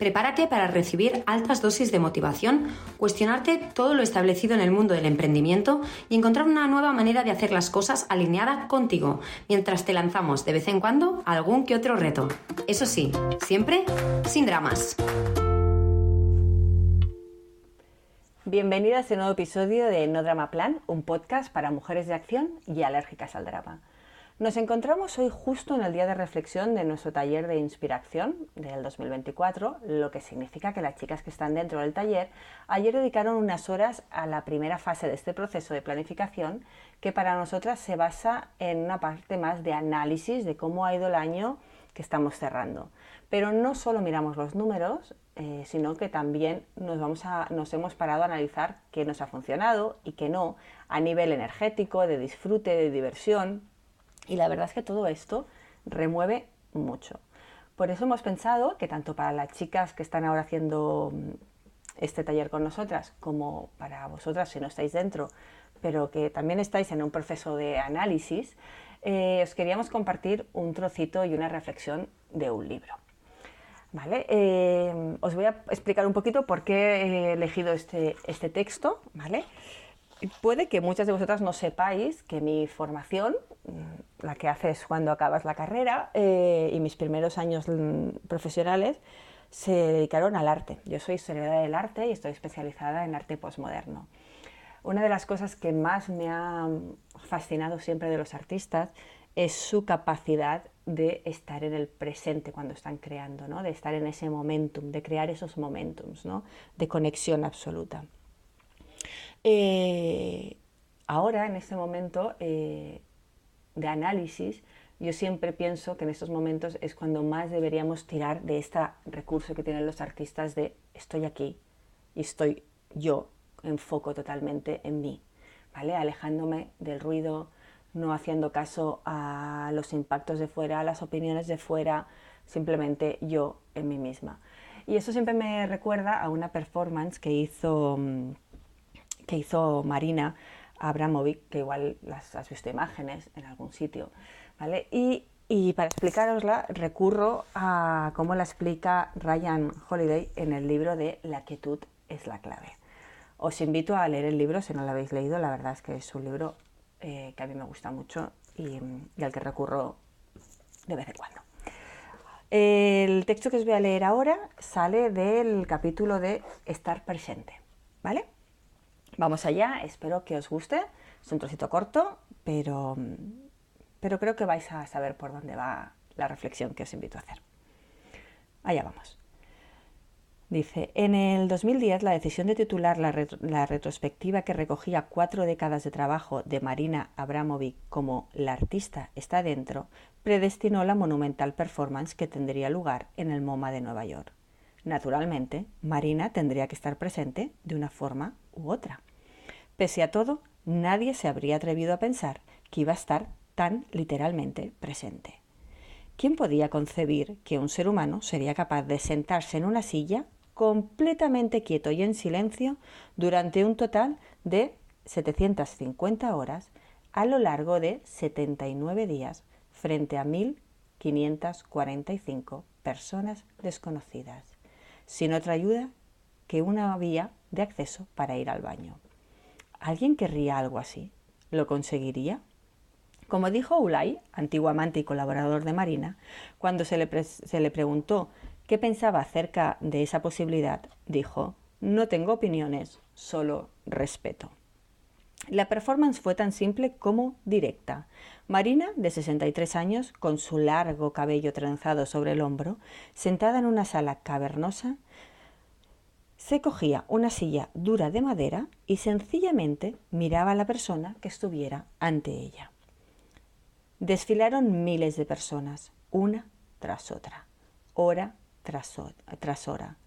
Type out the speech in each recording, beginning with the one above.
Prepárate para recibir altas dosis de motivación, cuestionarte todo lo establecido en el mundo del emprendimiento y encontrar una nueva manera de hacer las cosas alineada contigo, mientras te lanzamos de vez en cuando algún que otro reto. Eso sí, siempre sin dramas. Bienvenidas a este nuevo episodio de No Drama Plan, un podcast para mujeres de acción y alérgicas al drama. Nos encontramos hoy justo en el día de reflexión de nuestro taller de inspiración del 2024, lo que significa que las chicas que están dentro del taller ayer dedicaron unas horas a la primera fase de este proceso de planificación que para nosotras se basa en una parte más de análisis de cómo ha ido el año que estamos cerrando. Pero no solo miramos los números, eh, sino que también nos, hemos parado a analizar qué nos ha funcionado y qué no, a nivel energético, de disfrute, de diversión, y la verdad es que todo esto remueve mucho. Por eso hemos pensado que tanto para las chicas que están ahora haciendo mm, este taller con nosotras, como para vosotras si no estáis dentro, pero que también estáis en un proceso de análisis, eh, os queríamos compartir un trocito y una reflexión de un libro. ¿Vale? Eh, os voy a explicar un poquito por qué he elegido este, este texto. ¿vale? Puede que muchas de vosotras no sepáis que mi formación, mm, la que haces cuando acabas la carrera eh, y mis primeros años mm, profesionales, se dedicaron al arte. Yo soy historiadora del arte y estoy especializada en arte posmoderno. Una de las cosas que más me ha fascinado siempre de los artistas es su capacidad de estar en el presente cuando están creando, ¿no? de estar en ese momentum, de crear esos momentums ¿no? de conexión absoluta. Eh, ahora, en este momento eh, de análisis, yo siempre pienso que en estos momentos es cuando más deberíamos tirar de este recurso que tienen los artistas de estoy aquí y estoy yo, enfoco totalmente en mí, ¿vale? Alejándome del ruido, no haciendo caso a los impactos de fuera, a las opiniones de fuera, simplemente yo en mí misma. Y eso siempre me recuerda a una performance que hizo mm, que hizo Marina Abramovic, que igual las has visto imágenes en algún sitio, ¿vale? Y, para explicarosla recurro a cómo la explica Ryan Holiday en el libro de La quietud es la clave. Os invito a leer el libro si no lo habéis leído, la verdad es que es un libro eh, que a mí me gusta mucho y, y al que recurro de vez en cuando. El texto que os voy a leer ahora sale del capítulo de estar presente, ¿vale? Vamos allá, espero que os guste. Es un trocito corto, pero, pero creo que vais a saber por dónde va la reflexión que os invito a hacer. Allá vamos. Dice, en el 2010 la decisión de titular la, la, retrospectiva que recogía cuatro décadas de trabajo de Marina Abramovic como La artista está dentro, predestinó la monumental performance que tendría lugar en el MoMA de Nueva York. Naturalmente, Marina tendría que estar presente de una forma otra. Pese a todo, nadie se habría atrevido a pensar que iba a estar tan literalmente presente. ¿Quién podía concebir que un ser humano sería capaz de sentarse en una silla completamente quieto y en silencio durante un total de 750 horas a lo largo de 79 días frente a 1.545 personas desconocidas, sin otra ayuda que una vía de acceso para ir al baño. ¿Alguien querría algo así? ¿Lo conseguiría? Como dijo Ulay, antiguo amante y colaborador de Marina, cuando se le, se le preguntó qué pensaba acerca de esa posibilidad, dijo, no tengo opiniones, solo respeto. La performance fue tan simple como directa. Marina, de 63 años, con su largo cabello trenzado sobre el hombro, sentada en una sala cavernosa, se cogía una silla dura de madera y sencillamente miraba a la persona que estuviera ante ella. Desfilaron miles de personas, una tras otra, hora tras, tras hora.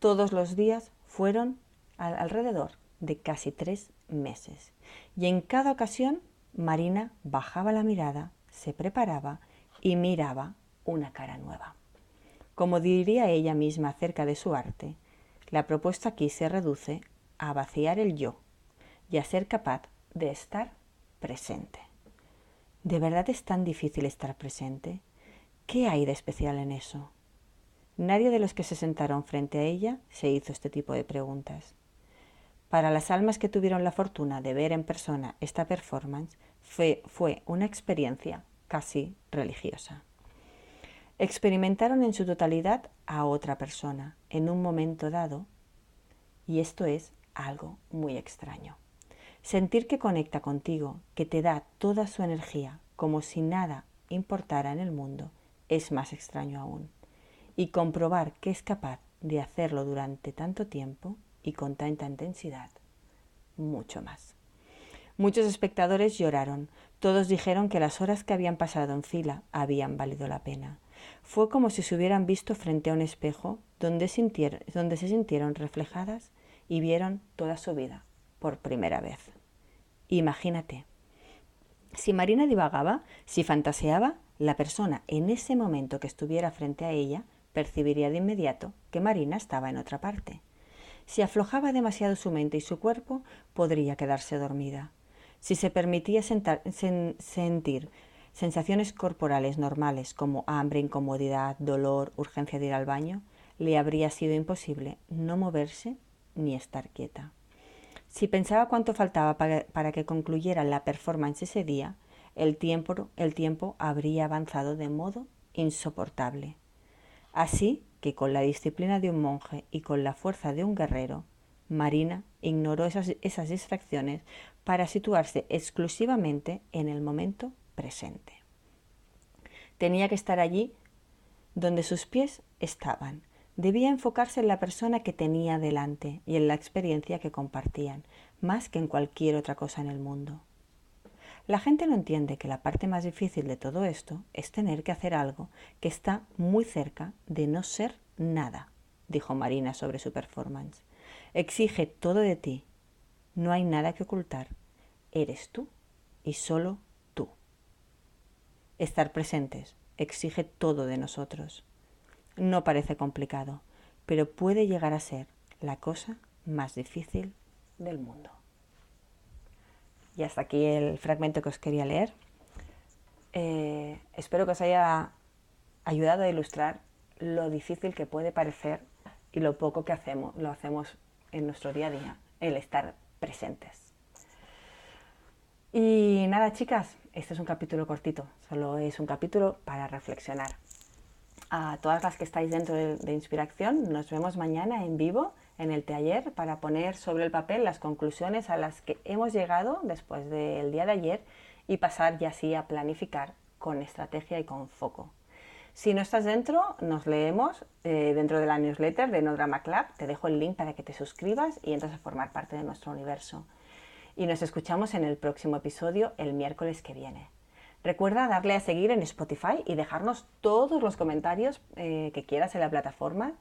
Todos los días fueron alrededor de casi tres meses. Y en cada ocasión Marina bajaba la mirada, se preparaba y miraba una cara nueva. Como diría ella misma acerca de su arte, la propuesta aquí se reduce a vaciar el yo y a ser capaz de estar presente. ¿De verdad es tan difícil estar presente? ¿Qué hay de especial en eso? Nadie de los que se sentaron frente a ella se hizo este tipo de preguntas. Para las almas que tuvieron la fortuna de ver en persona esta performance, fue, fue una experiencia casi religiosa. Experimentaron en su totalidad a otra persona en un momento dado y esto es algo muy extraño. Sentir que conecta contigo, que te da toda su energía como si nada importara en el mundo, es más extraño aún. Y comprobar que es capaz de hacerlo durante tanto tiempo y con tanta intensidad, mucho más. Muchos espectadores lloraron, todos dijeron que las horas que habían pasado en fila habían valido la pena. Fue como si se hubieran visto frente a un espejo donde, donde se sintieron reflejadas y vieron toda su vida por primera vez. Imagínate, si Marina divagaba, si fantaseaba, la persona en ese momento que estuviera frente a ella percibiría de inmediato que Marina estaba en otra parte. Si aflojaba demasiado su mente y su cuerpo, podría quedarse dormida. Si se permitía sentir sensaciones corporales normales como hambre, incomodidad, dolor, urgencia de ir al baño, le habría sido imposible no moverse ni estar quieta. Si pensaba cuánto faltaba para, que concluyera la performance ese día, el tiempo, el tiempo habría avanzado de modo insoportable. Así que con la disciplina de un monje y con la fuerza de un guerrero, Marina ignoró esas, esas distracciones para situarse exclusivamente en el momento presente. Tenía que estar allí donde sus pies estaban. Debía enfocarse en la persona que tenía delante y en la experiencia que compartían, más que en cualquier otra cosa en el mundo. La gente no entiende que la parte más difícil de todo esto es tener que hacer algo que está muy cerca de no ser nada, dijo Marina sobre su performance. Exige todo de ti. No hay nada que ocultar. Eres tú y solo. Estar presentes exige todo de nosotros. No parece complicado, pero puede llegar a ser la cosa más difícil del mundo. Y hasta aquí el fragmento que os quería leer. Eh, espero que os haya ayudado a ilustrar lo difícil que puede parecer y lo poco que hacemos, lo hacemos en nuestro día a día, el estar presentes. Y nada, chicas, este es un capítulo cortito, solo es un capítulo para reflexionar. A todas las que estáis dentro de, Inspiración, nos vemos mañana en vivo en el taller para poner sobre el papel las conclusiones a las que hemos llegado después del día de ayer y pasar ya así a planificar con estrategia y con foco. Si no estás dentro, nos leemos eh, dentro de la newsletter de No Drama Club. Te dejo el link para que te suscribas y entres a formar parte de nuestro universo. Y nos escuchamos en el próximo episodio el miércoles que viene. Recuerda darle a seguir en Spotify y dejarnos todos los comentarios eh, que quieras en la plataforma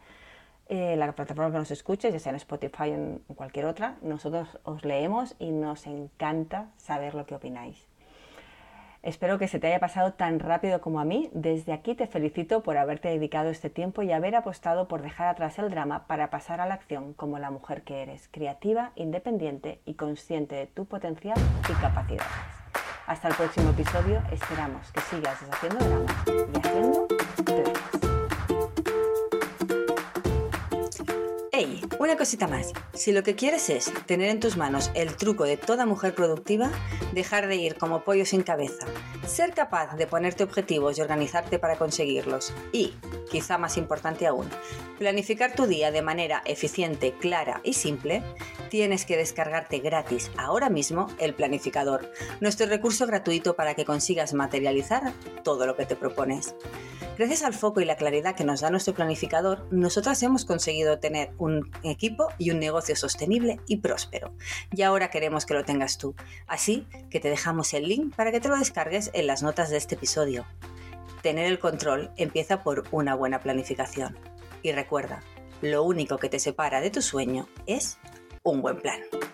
eh, la plataforma que nos escuches, ya sea en Spotify o en cualquier otra, nosotros os leemos y nos encanta saber lo que opináis. Espero que se te haya pasado tan rápido como a mí. Desde aquí te felicito por haberte dedicado este tiempo y haber apostado por dejar atrás el drama para pasar a la acción como la mujer que eres, creativa, independiente y consciente de tu potencial y capacidades. Hasta el próximo episodio, esperamos que sigas deshaciendo drama y haciendo Una cosita más, si lo que quieres es tener en tus manos el truco de toda mujer productiva, dejar de ir como pollo sin cabeza, ser capaz de ponerte objetivos y organizarte para conseguirlos y, quizá más importante aún, planificar tu día de manera eficiente, clara y simple, tienes que descargarte gratis ahora mismo el planificador, nuestro recurso gratuito para que consigas materializar todo lo que te propones. Gracias al foco y la claridad que nos da nuestro planificador, nosotras hemos conseguido tener un equipo y un negocio sostenible y próspero. Y ahora queremos que lo tengas tú. Así que te dejamos el link para que te lo descargues en las notas de este episodio. Tener el control empieza por una buena planificación. Y recuerda, lo único que te separa de tu sueño es un buen plan.